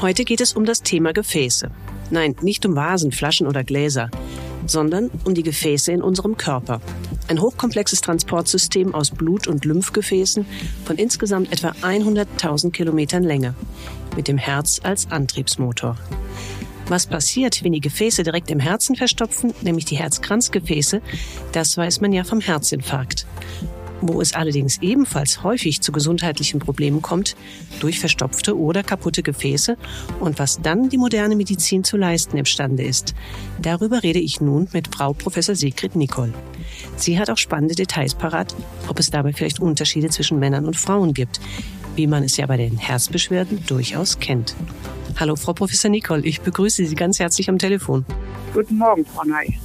Heute geht es um das Thema Gefäße. Nein, nicht um Vasen, Flaschen oder Gläser, sondern um die Gefäße in unserem Körper. Ein hochkomplexes Transportsystem aus Blut- und Lymphgefäßen von insgesamt etwa 100.000 Kilometern Länge, mit dem Herz als Antriebsmotor. Was passiert, wenn die Gefäße direkt im Herzen verstopfen, nämlich die Herzkranzgefäße, das weiß man ja vom Herzinfarkt wo es allerdings ebenfalls häufig zu gesundheitlichen Problemen kommt, durch verstopfte oder kaputte Gefäße und was dann die moderne Medizin zu leisten imstande ist. Darüber rede ich nun mit Frau Professor Sigrid Nicol. Sie hat auch spannende Details parat, ob es dabei vielleicht Unterschiede zwischen Männern und Frauen gibt, wie man es ja bei den Herzbeschwerden durchaus kennt. Hallo, Frau Professor Nicol, ich begrüße Sie ganz herzlich am Telefon. Guten Morgen, Frau Ney.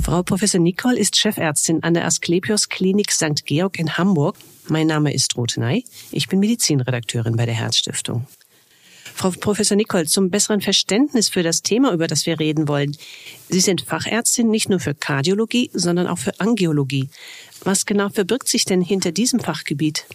Frau Professor Nicole ist Chefärztin an der Asklepios Klinik St. Georg in Hamburg. Mein Name ist Ruth Ney. Ich bin Medizinredakteurin bei der Herzstiftung. Frau Professor Nicole, zum besseren Verständnis für das Thema, über das wir reden wollen. Sie sind Fachärztin nicht nur für Kardiologie, sondern auch für Angiologie. Was genau verbirgt sich denn hinter diesem Fachgebiet?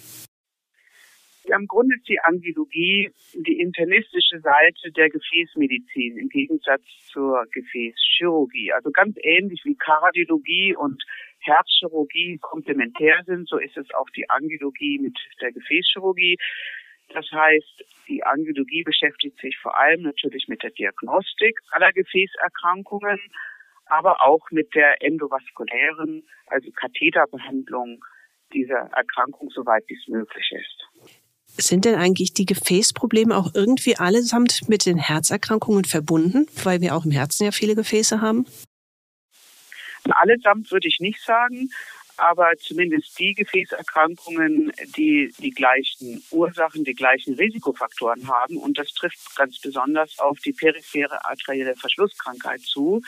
Ja, im Grunde ist die Angiologie die internistische Seite der Gefäßmedizin im Gegensatz zur Gefäßchirurgie. Also ganz ähnlich wie Kardiologie und Herzchirurgie komplementär sind, so ist es auch die Angiologie mit der Gefäßchirurgie. Das heißt, die Angiologie beschäftigt sich vor allem natürlich mit der Diagnostik aller Gefäßerkrankungen, aber auch mit der endovaskulären, also Katheterbehandlung dieser Erkrankung, soweit dies möglich ist. Sind denn eigentlich die Gefäßprobleme auch irgendwie allesamt mit den Herzerkrankungen verbunden, weil wir auch im Herzen ja viele Gefäße haben? Allesamt würde ich nicht sagen, aber zumindest die Gefäßerkrankungen, die die gleichen Ursachen, die gleichen Risikofaktoren haben. Und das trifft ganz besonders auf die periphere arterielle Verschlusskrankheit zu.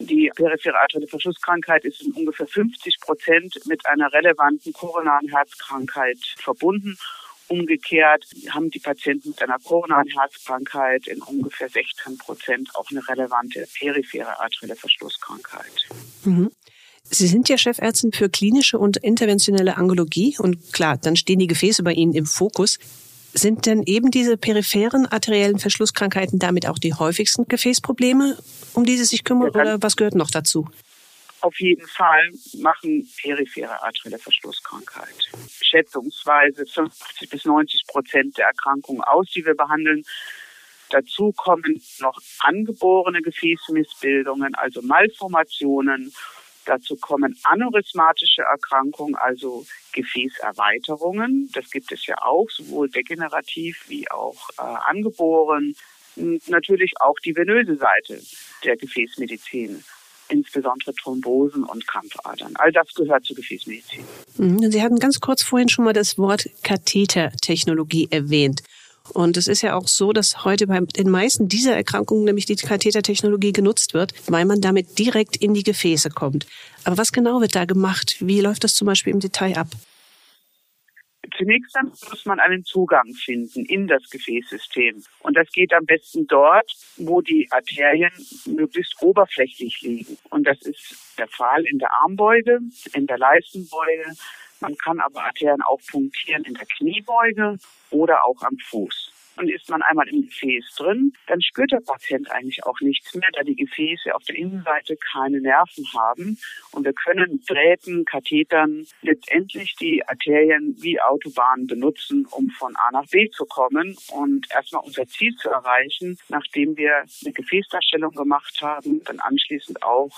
Die periphere arterielle Verschlusskrankheit ist in ungefähr 50 Prozent mit einer relevanten koronaren Herzkrankheit verbunden. Umgekehrt haben die Patienten mit einer koronaren Herzkrankheit in ungefähr 16 Prozent auch eine relevante periphere arterielle Verschlusskrankheit. Mhm. Sie sind ja Chefärztin für klinische und interventionelle Angologie und klar, dann stehen die Gefäße bei Ihnen im Fokus. Sind denn eben diese peripheren arteriellen Verschlusskrankheiten damit auch die häufigsten Gefäßprobleme, um die Sie sich kümmern, oder was gehört noch dazu? Auf jeden Fall machen periphere arterielle Verschlusskrankheit. Schätzungsweise 50 bis 90 Prozent der Erkrankungen aus, die wir behandeln. Dazu kommen noch angeborene Gefäßmissbildungen, also Malformationen. Dazu kommen aneurysmatische Erkrankungen, also Gefäßerweiterungen. Das gibt es ja auch, sowohl degenerativ wie auch äh, angeboren. Und natürlich auch die venöse Seite der Gefäßmedizin insbesondere Thrombosen und Krampfadern. All das gehört zur Gefäßmedizin. Mhm. Sie hatten ganz kurz vorhin schon mal das Wort Kathetertechnologie erwähnt. Und es ist ja auch so, dass heute bei den meisten dieser Erkrankungen nämlich die Kathetertechnologie genutzt wird, weil man damit direkt in die Gefäße kommt. Aber was genau wird da gemacht? Wie läuft das zum Beispiel im Detail ab? Zunächst einmal muss man einen Zugang finden in das Gefäßsystem. Und das geht am besten dort, wo die Arterien möglichst oberflächlich liegen. Und das ist der Fall in der Armbeuge, in der Leistenbeuge. Man kann aber Arterien auch punktieren in der Kniebeuge oder auch am Fuß. Und ist man einmal im Gefäß drin, dann spürt der Patient eigentlich auch nichts mehr, da die Gefäße auf der Innenseite keine Nerven haben. Und wir können Drähten, Kathetern letztendlich die Arterien wie Autobahnen benutzen, um von A nach B zu kommen und erstmal unser Ziel zu erreichen, nachdem wir eine Gefäßdarstellung gemacht haben, dann anschließend auch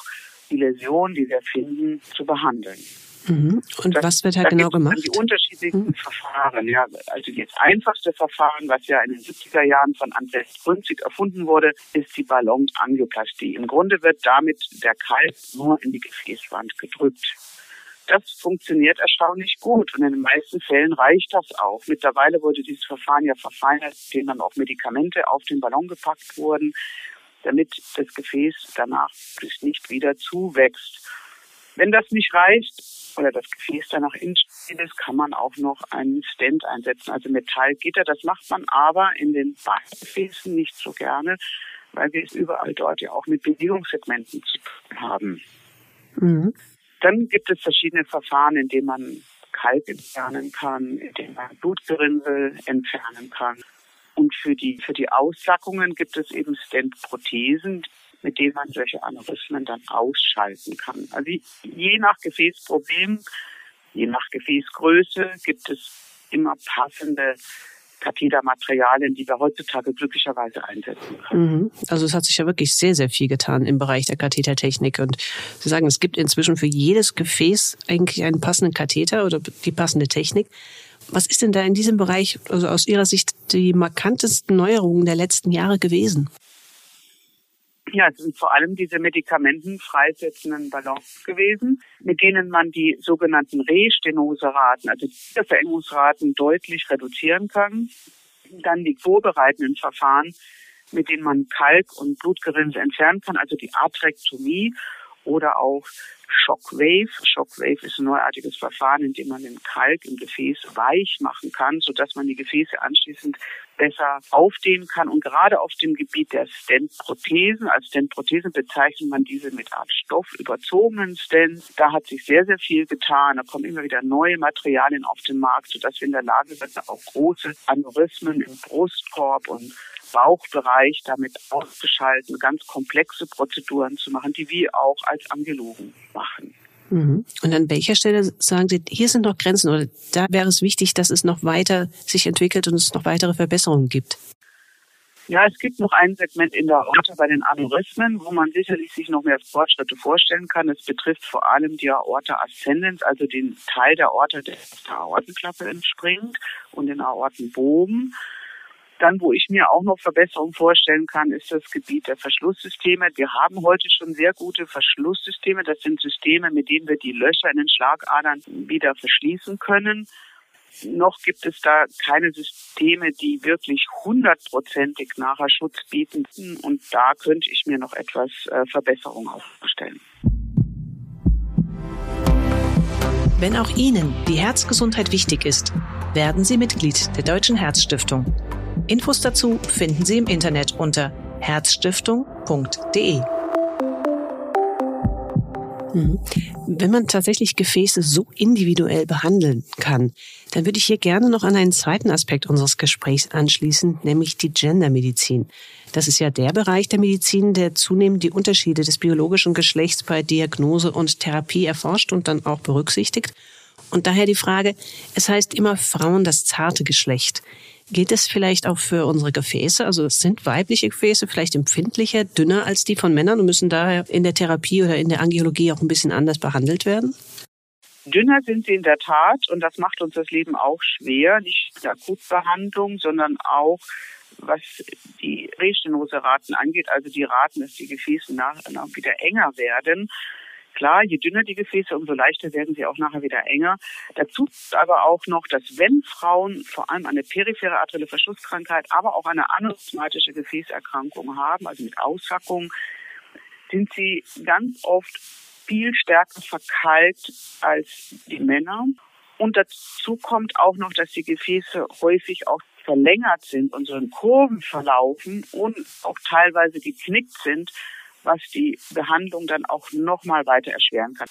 die Läsion, die wir finden, zu behandeln. Mhm. Und das, was wird da genau gemacht? Die unterschiedlichsten mhm. Verfahren. Ja, also das einfachste Verfahren, was ja in den 70er Jahren von Andreas Brünzig erfunden wurde, ist die Ballonangioplastie. Im Grunde wird damit der Kalb nur in die Gefäßwand gedrückt. Das funktioniert erstaunlich gut und in den meisten Fällen reicht das auch. Mittlerweile wurde dieses Verfahren ja verfeinert, indem dann auch Medikamente auf den Ballon gepackt wurden, damit das Gefäß danach nicht wieder zuwächst. Wenn das nicht reicht oder das Gefäß danach instabil ist, kann man auch noch einen Stent einsetzen, also Metallgitter. Das macht man aber in den Beingefäßen nicht so gerne, weil wir es überall dort ja auch mit Bewegungssegmenten zu tun haben. Mhm. Dann gibt es verschiedene Verfahren, in denen man Kalk entfernen kann, in denen man Blutgerinnsel entfernen kann. Und für die, für die Aussackungen gibt es eben Stent-Prothesen, mit denen man solche Aneurysmen dann ausschalten kann. Also je nach Gefäßproblem, je nach Gefäßgröße gibt es immer passende Kathetermaterialien, die wir heutzutage glücklicherweise einsetzen können. Mhm. Also es hat sich ja wirklich sehr, sehr viel getan im Bereich der Kathetertechnik. Und Sie sagen, es gibt inzwischen für jedes Gefäß eigentlich einen passenden Katheter oder die passende Technik. Was ist denn da in diesem Bereich, also aus Ihrer Sicht, die markantesten Neuerungen der letzten Jahre gewesen? Ja, es sind vor allem diese medikamentenfreisetzenden Ballons gewesen, mit denen man die sogenannten Restenose-Raten, also die Verengungsraten deutlich reduzieren kann. Dann die vorbereitenden Verfahren, mit denen man Kalk und Blutgerinnsel entfernen kann, also die Atrektomie oder auch Shockwave. Shockwave ist ein neuartiges Verfahren, in dem man den Kalk im Gefäß weich machen kann, sodass man die Gefäße anschließend besser aufdehnen kann. Und gerade auf dem Gebiet der Stent-Prothesen, als Stent-Prothesen bezeichnet man diese mit Art Stoff überzogenen Stents. Da hat sich sehr, sehr viel getan. Da kommen immer wieder neue Materialien auf den Markt, sodass wir in der Lage sind, auch große Aneurysmen im Brustkorb und Bauchbereich damit auszuschalten, ganz komplexe Prozeduren zu machen, die wir auch als Angelogen machen. Mhm. Und an welcher Stelle sagen Sie, hier sind noch Grenzen oder da wäre es wichtig, dass es noch weiter sich entwickelt und es noch weitere Verbesserungen gibt? Ja, es gibt noch ein Segment in der Aorta bei den Aneurysmen, wo man sicherlich sich noch mehr Fortschritte vorstellen kann. Es betrifft vor allem die Aorta ascendens, also den Teil der Aorta, der der Aortenklappe entspringt und den Aortenbogen. Dann, wo ich mir auch noch Verbesserungen vorstellen kann, ist das Gebiet der Verschlusssysteme. Wir haben heute schon sehr gute Verschlusssysteme. Das sind Systeme, mit denen wir die Löcher in den Schlagadern wieder verschließen können. Noch gibt es da keine Systeme, die wirklich hundertprozentig nachher Schutz bieten. Und da könnte ich mir noch etwas äh, Verbesserung aufstellen. Wenn auch Ihnen die Herzgesundheit wichtig ist, werden Sie Mitglied der Deutschen Herzstiftung. Infos dazu finden Sie im Internet unter herzstiftung.de. Mhm. Wenn man tatsächlich Gefäße so individuell behandeln kann, dann würde ich hier gerne noch an einen zweiten Aspekt unseres Gesprächs anschließen, nämlich die Gendermedizin. Das ist ja der Bereich der Medizin, der zunehmend die Unterschiede des biologischen Geschlechts bei Diagnose und Therapie erforscht und dann auch berücksichtigt. Und daher die Frage, es heißt immer Frauen das zarte Geschlecht. Gilt es vielleicht auch für unsere Gefäße? Also sind weibliche Gefäße vielleicht empfindlicher, dünner als die von Männern und müssen daher in der Therapie oder in der Angiologie auch ein bisschen anders behandelt werden? Dünner sind sie in der Tat und das macht uns das Leben auch schwer. Nicht die Akutbehandlung, sondern auch was die Restenose-Raten angeht, also die Raten, dass die Gefäße nach, wieder enger werden. Klar, je dünner die Gefäße, umso leichter werden sie auch nachher wieder enger. Dazu aber auch noch, dass wenn Frauen vor allem eine periphere arterielle Verschlusskrankheit, aber auch eine aneurysmatische Gefäßerkrankung haben, also mit Aussackung, sind sie ganz oft viel stärker verkalkt als die Männer. Und dazu kommt auch noch, dass die Gefäße häufig auch verlängert sind und so in Kurven verlaufen und auch teilweise geknickt sind, was die Behandlung dann auch nochmal weiter erschweren kann.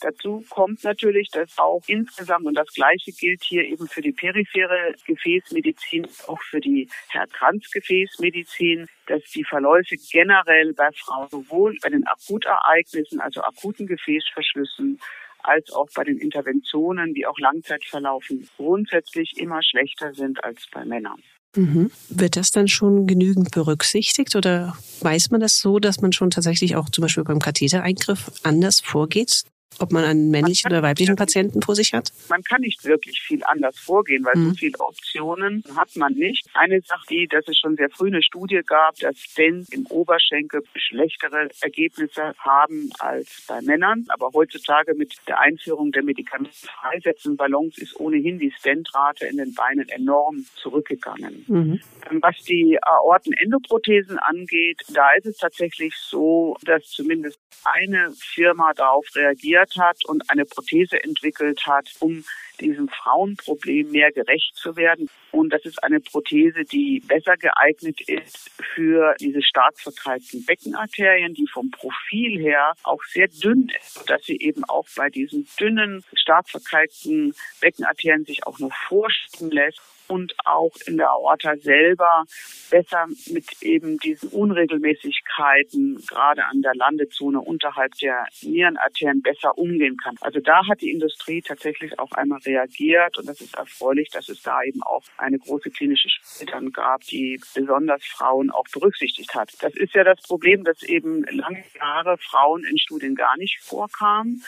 Dazu kommt natürlich, dass auch insgesamt, und das Gleiche gilt hier eben für die periphere Gefäßmedizin, auch für die Herzkranzgefäßmedizin, dass die Verläufe generell bei Frauen sowohl bei den Akutereignissen, also akuten Gefäßverschlüssen, als auch bei den Interventionen, die auch Langzeitverlaufen, grundsätzlich immer schlechter sind als bei Männern. Mhm. Wird das dann schon genügend berücksichtigt oder weiß man das so, dass man schon tatsächlich auch zum Beispiel beim Kathetereingriff anders vorgeht? Ob man einen männlichen man oder weiblichen Patienten vor sich hat? Man kann nicht wirklich viel anders vorgehen, weil mhm. so viele Optionen hat man nicht. Eine Sache, die, dass es schon sehr früh eine Studie gab, dass Stents im Oberschenkel schlechtere Ergebnisse haben als bei Männern. Aber heutzutage mit der Einführung der medikamentfreisetzenden Ballons ist ohnehin die Stentrate in den Beinen enorm zurückgegangen. Mhm. Was die Aortenendoprothesen angeht, da ist es tatsächlich so, dass zumindest eine Firma darauf reagiert hat und eine Prothese entwickelt hat, um diesem Frauenproblem mehr gerecht zu werden. Und das ist eine Prothese, die besser geeignet ist für diese stark verkalkten Beckenarterien, die vom Profil her auch sehr dünn ist, dass sie eben auch bei diesen dünnen, stark verkalkten Beckenarterien sich auch noch vorschieben lässt und auch in der Aorta selber besser mit eben diesen Unregelmäßigkeiten, gerade an der Landezone unterhalb der Nierenarterien, besser umgehen kann. Also da hat die Industrie tatsächlich auch einmal reagiert und das ist erfreulich, dass es da eben auch eine große klinische Studie dann gab, die besonders Frauen auch berücksichtigt hat. Das ist ja das Problem, dass eben lange Jahre Frauen in Studien gar nicht vorkamen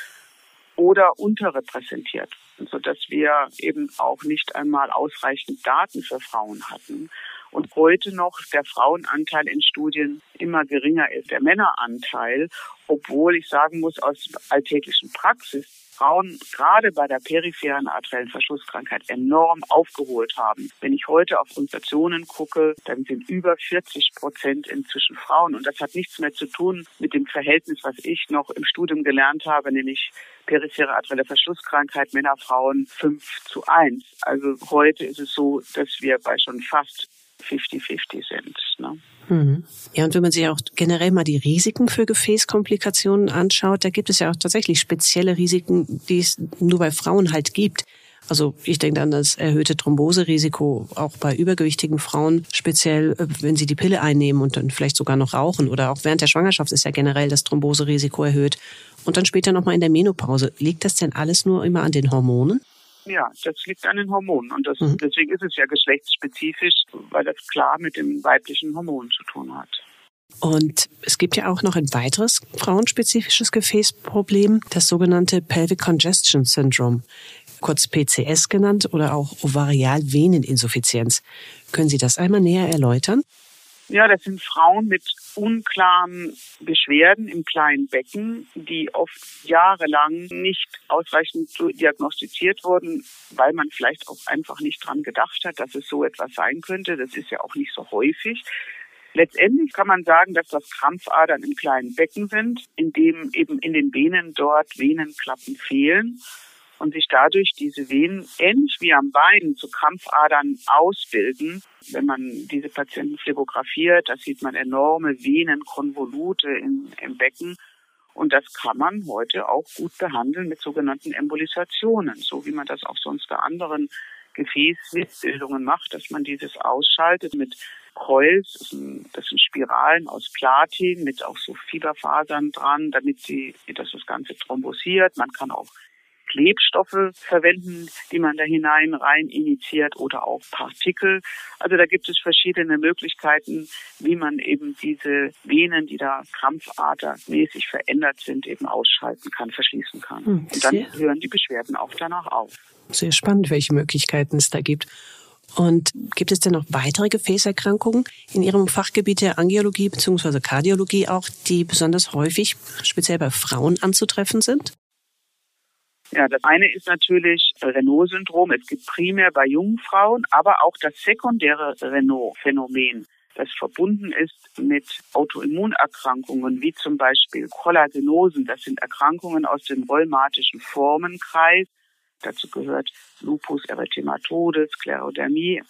oder unterrepräsentiert, sodass wir eben auch nicht einmal ausreichend Daten für Frauen hatten. Und heute noch der Frauenanteil in Studien immer geringer ist, der Männeranteil, obwohl ich sagen muss, aus alltäglichen Praxis Frauen gerade bei der peripheren arteriellen Verschlusskrankheit enorm aufgeholt haben. Wenn ich heute auf Untersuchungen gucke, dann sind über 40 Prozent inzwischen Frauen. Und das hat nichts mehr zu tun mit dem Verhältnis, was ich noch im Studium gelernt habe, nämlich periphere arterielle Verschlusskrankheit Männer, Frauen 5 zu 1. Also heute ist es so, dass wir bei schon fast 50-50 sind. Ne? Mhm. Ja, und wenn man sich auch generell mal die Risiken für Gefäßkomplikationen anschaut, da gibt es ja auch tatsächlich spezielle Risiken, die es nur bei Frauen halt gibt. Also ich denke an das erhöhte Thromboserisiko auch bei übergewichtigen Frauen, speziell äh, wenn sie die Pille einnehmen und dann vielleicht sogar noch rauchen oder auch während der Schwangerschaft ist ja generell das Thromboserisiko erhöht. Und dann später nochmal in der Menopause. Liegt das denn alles nur immer an den Hormonen? Ja, das liegt an den Hormonen. Und das, mhm. deswegen ist es ja geschlechtsspezifisch, weil das klar mit dem weiblichen Hormon zu tun hat. Und es gibt ja auch noch ein weiteres frauenspezifisches Gefäßproblem, das sogenannte Pelvic Congestion Syndrome, kurz PCS genannt oder auch Ovarialveneninsuffizienz. Können Sie das einmal näher erläutern? Ja, das sind Frauen mit unklaren Beschwerden im kleinen Becken, die oft jahrelang nicht ausreichend diagnostiziert wurden, weil man vielleicht auch einfach nicht dran gedacht hat, dass es so etwas sein könnte. Das ist ja auch nicht so häufig. Letztendlich kann man sagen, dass das Krampfadern im kleinen Becken sind, in dem eben in den Venen dort Venenklappen fehlen und sich dadurch diese Venen ähnlich wie am Bein zu Krampfadern ausbilden. Wenn man diese Patienten phlegografiert, da sieht man enorme Venenkonvolute in, im Becken. Und das kann man heute auch gut behandeln mit sogenannten Embolisationen, so wie man das auch sonst bei anderen Gefäßbildungen macht, dass man dieses ausschaltet mit Coils, das sind, das sind Spiralen aus Platin mit auch so Fieberfasern dran, damit sie, dass das Ganze thrombosiert. Man kann auch Klebstoffe verwenden, die man da hinein rein initiiert oder auch Partikel. Also da gibt es verschiedene Möglichkeiten, wie man eben diese Venen, die da krampfadermäßig verändert sind, eben ausschalten kann, verschließen kann. Hm, Und dann hören die Beschwerden auch danach auf. Sehr spannend, welche Möglichkeiten es da gibt. Und gibt es denn noch weitere Gefäßerkrankungen in Ihrem Fachgebiet der Angiologie bzw. Kardiologie auch, die besonders häufig speziell bei Frauen anzutreffen sind? Ja, das eine ist natürlich Renault-Syndrom. Es gibt primär bei jungen Frauen, aber auch das sekundäre Renault-Phänomen, das verbunden ist mit Autoimmunerkrankungen, wie zum Beispiel Kollagenosen. Das sind Erkrankungen aus dem rheumatischen Formenkreis. Dazu gehört Lupus erythematodes, Sklerodermie.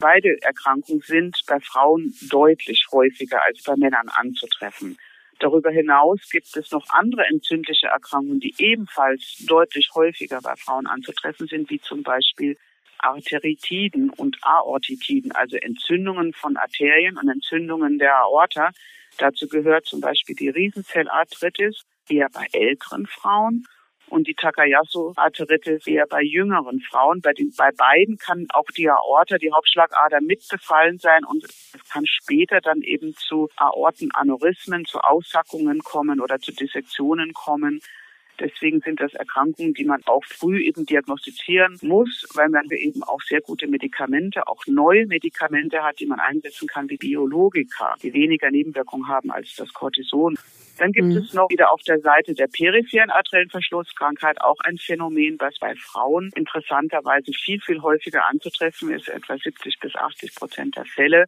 Beide Erkrankungen sind bei Frauen deutlich häufiger als bei Männern anzutreffen. Darüber hinaus gibt es noch andere entzündliche Erkrankungen, die ebenfalls deutlich häufiger bei Frauen anzutreffen sind, wie zum Beispiel Arteritiden und Aortitiden, also Entzündungen von Arterien und Entzündungen der Aorta. Dazu gehört zum Beispiel die Riesenzellarthritis, eher bei älteren Frauen und die Takayasu-Arteritis eher bei jüngeren Frauen. Bei, den, bei beiden kann auch die Aorta, die Hauptschlagader mitbefallen sein und es kann später dann eben zu Aortenaneurysmen, zu Aussackungen kommen oder zu Dissektionen kommen. Deswegen sind das Erkrankungen, die man auch früh eben diagnostizieren muss, weil man eben auch sehr gute Medikamente, auch neue Medikamente hat, die man einsetzen kann, wie Biologika, die weniger Nebenwirkungen haben als das Cortison. Dann gibt mhm. es noch wieder auf der Seite der peripheren arteriellen Verschlusskrankheit auch ein Phänomen, was bei Frauen interessanterweise viel, viel häufiger anzutreffen ist, etwa 70 bis 80 Prozent der Fälle.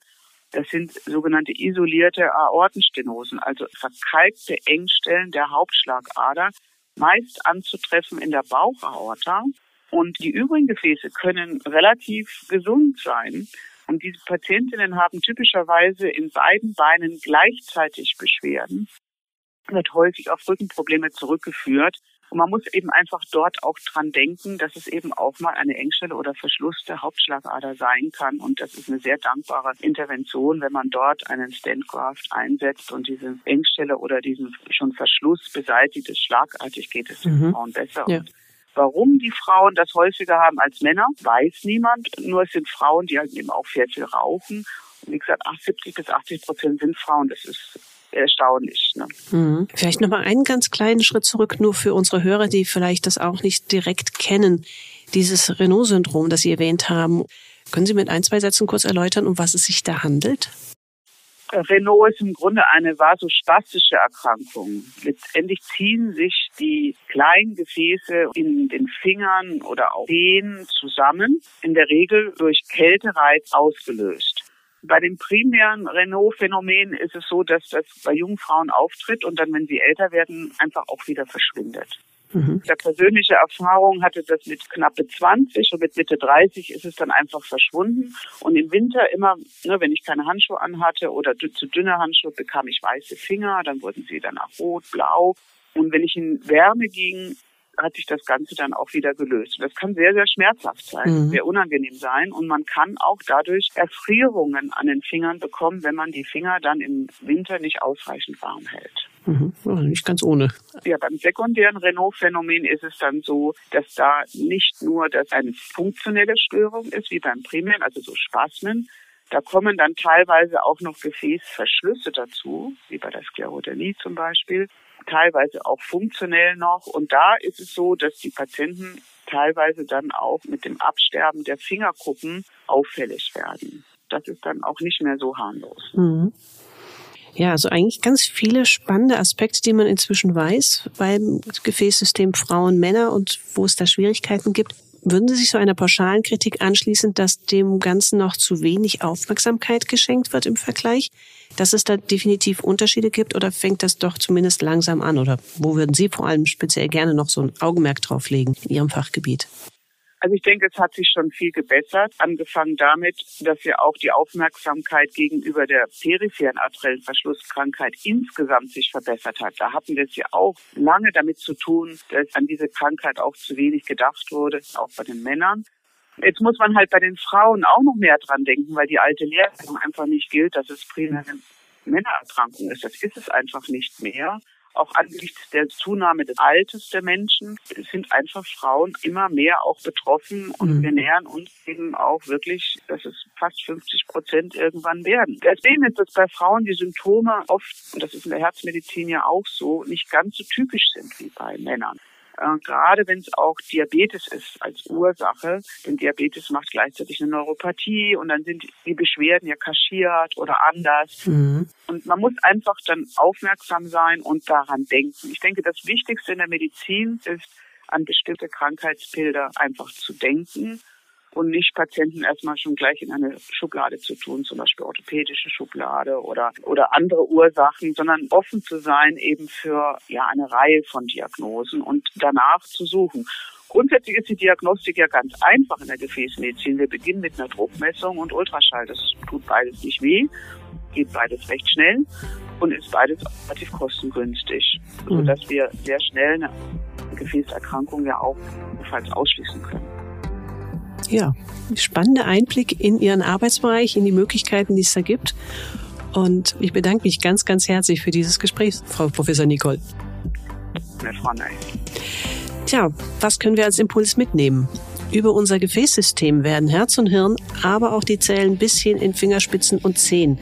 Das sind sogenannte isolierte Aortenstenosen, also verkalkte Engstellen der Hauptschlagader, meist anzutreffen in der Bauchaorta. Und die übrigen Gefäße können relativ gesund sein. Und diese Patientinnen haben typischerweise in beiden Beinen gleichzeitig Beschwerden, wird häufig auf Rückenprobleme zurückgeführt. Und man muss eben einfach dort auch dran denken, dass es eben auch mal eine Engstelle oder Verschluss der Hauptschlagader sein kann. Und das ist eine sehr dankbare Intervention, wenn man dort einen Standgraft einsetzt und diese Engstelle oder diesen schon Verschluss beseitigt. Ist schlagartig geht es den mhm. Frauen besser. Ja. Warum die Frauen das häufiger haben als Männer, weiß niemand. Nur es sind Frauen, die halt eben auch sehr viel rauchen. Wie gesagt, 70 bis 80 Prozent sind Frauen. Das ist erstaunlich. Ne? Mhm. Vielleicht nochmal einen ganz kleinen Schritt zurück, nur für unsere Hörer, die vielleicht das auch nicht direkt kennen. Dieses Renault-Syndrom, das Sie erwähnt haben. Können Sie mit ein, zwei Sätzen kurz erläutern, um was es sich da handelt? Renault ist im Grunde eine vasospastische Erkrankung. Letztendlich ziehen sich die kleinen Gefäße in den Fingern oder auch Zehen zusammen, in der Regel durch Kältereiz ausgelöst. Bei dem primären Renault-Phänomen ist es so, dass das bei jungen Frauen auftritt und dann, wenn sie älter werden, einfach auch wieder verschwindet. Mhm. Der persönliche Erfahrung hatte das mit knappe 20 und mit Mitte 30 ist es dann einfach verschwunden. Und im Winter immer, ne, wenn ich keine Handschuhe anhatte oder zu dünne Handschuhe, bekam ich weiße Finger, dann wurden sie danach rot, blau. Und wenn ich in Wärme ging, hat sich das Ganze dann auch wieder gelöst. Das kann sehr, sehr schmerzhaft sein, mhm. sehr unangenehm sein und man kann auch dadurch Erfrierungen an den Fingern bekommen, wenn man die Finger dann im Winter nicht ausreichend warm hält. Mhm. nicht ganz ohne. Ja, beim sekundären Renault-Phänomen ist es dann so, dass da nicht nur das eine funktionelle Störung ist, wie beim primären, also so Spasmen, da kommen dann teilweise auch noch Gefäßverschlüsse dazu, wie bei der Sklerodermie zum Beispiel teilweise auch funktionell noch. Und da ist es so, dass die Patienten teilweise dann auch mit dem Absterben der Fingerkuppen auffällig werden. Das ist dann auch nicht mehr so harmlos. Mhm. Ja, also eigentlich ganz viele spannende Aspekte, die man inzwischen weiß beim Gefäßsystem Frauen, Männer und wo es da Schwierigkeiten gibt. Würden Sie sich so einer pauschalen Kritik anschließen, dass dem Ganzen noch zu wenig Aufmerksamkeit geschenkt wird im Vergleich? Dass es da definitiv Unterschiede gibt oder fängt das doch zumindest langsam an? Oder wo würden Sie vor allem speziell gerne noch so ein Augenmerk drauf legen in Ihrem Fachgebiet? Also ich denke, es hat sich schon viel gebessert, angefangen damit, dass ja auch die Aufmerksamkeit gegenüber der peripheren arteriellen Verschlusskrankheit insgesamt sich verbessert hat. Da hatten wir es ja auch lange damit zu tun, dass an diese Krankheit auch zu wenig gedacht wurde, auch bei den Männern. Jetzt muss man halt bei den Frauen auch noch mehr dran denken, weil die alte Lehre einfach nicht gilt, dass es primär eine Männererkrankung ist. Das ist es einfach nicht mehr auch angesichts der Zunahme des Alters der Menschen sind einfach Frauen immer mehr auch betroffen und mhm. wir nähern uns eben auch wirklich, dass es fast 50 Prozent irgendwann werden. Deswegen ist es bei Frauen die Symptome oft, und das ist in der Herzmedizin ja auch so, nicht ganz so typisch sind wie bei Männern. Äh, gerade wenn es auch Diabetes ist als Ursache, denn Diabetes macht gleichzeitig eine Neuropathie und dann sind die Beschwerden ja kaschiert oder anders. Mhm. Und man muss einfach dann aufmerksam sein und daran denken. Ich denke, das Wichtigste in der Medizin ist, an bestimmte Krankheitsbilder einfach zu denken und nicht Patienten erstmal schon gleich in eine Schublade zu tun, zum Beispiel orthopädische Schublade oder, oder andere Ursachen, sondern offen zu sein eben für ja eine Reihe von Diagnosen und danach zu suchen. Grundsätzlich ist die Diagnostik ja ganz einfach in der Gefäßmedizin. Wir beginnen mit einer Druckmessung und Ultraschall. Das tut beides nicht weh, geht beides recht schnell und ist beides relativ kostengünstig, mhm. sodass wir sehr schnell eine Gefäßerkrankung ja auch ausschließen können. Ja, spannender Einblick in Ihren Arbeitsbereich, in die Möglichkeiten, die es da gibt. Und ich bedanke mich ganz, ganz herzlich für dieses Gespräch, Frau Professor Nicole. Ja, Frau Ney. Tja, was können wir als Impuls mitnehmen? Über unser Gefäßsystem werden Herz und Hirn, aber auch die Zellen bis hin in Fingerspitzen und Zehen,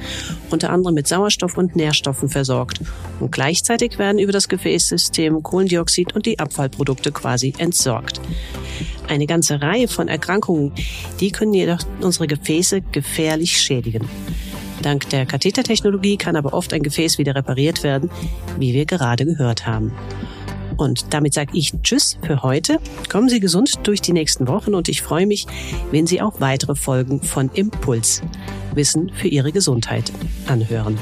unter anderem mit Sauerstoff und Nährstoffen versorgt. Und gleichzeitig werden über das Gefäßsystem Kohlendioxid und die Abfallprodukte quasi entsorgt. Eine ganze Reihe von Erkrankungen, die können jedoch unsere Gefäße gefährlich schädigen. Dank der Kathetertechnologie kann aber oft ein Gefäß wieder repariert werden, wie wir gerade gehört haben. Und damit sage ich Tschüss für heute. Kommen Sie gesund durch die nächsten Wochen und ich freue mich, wenn Sie auch weitere Folgen von Impuls Wissen für Ihre Gesundheit anhören.